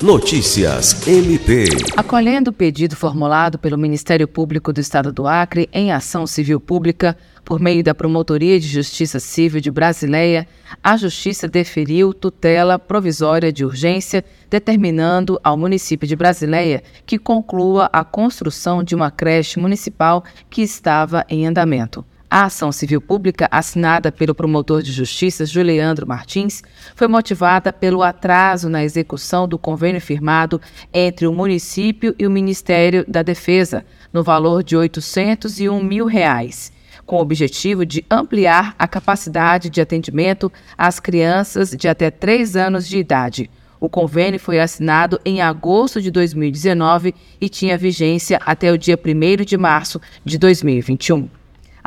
Notícias MP. Acolhendo o pedido formulado pelo Ministério Público do Estado do Acre em ação civil pública por meio da Promotoria de Justiça Civil de Brasileia, a Justiça deferiu tutela provisória de urgência, determinando ao município de Brasileia que conclua a construção de uma creche municipal que estava em andamento. A ação civil pública, assinada pelo promotor de justiça Juliandro Martins, foi motivada pelo atraso na execução do convênio firmado entre o município e o Ministério da Defesa, no valor de 801 mil reais, com o objetivo de ampliar a capacidade de atendimento às crianças de até 3 anos de idade. O convênio foi assinado em agosto de 2019 e tinha vigência até o dia 1 de março de 2021.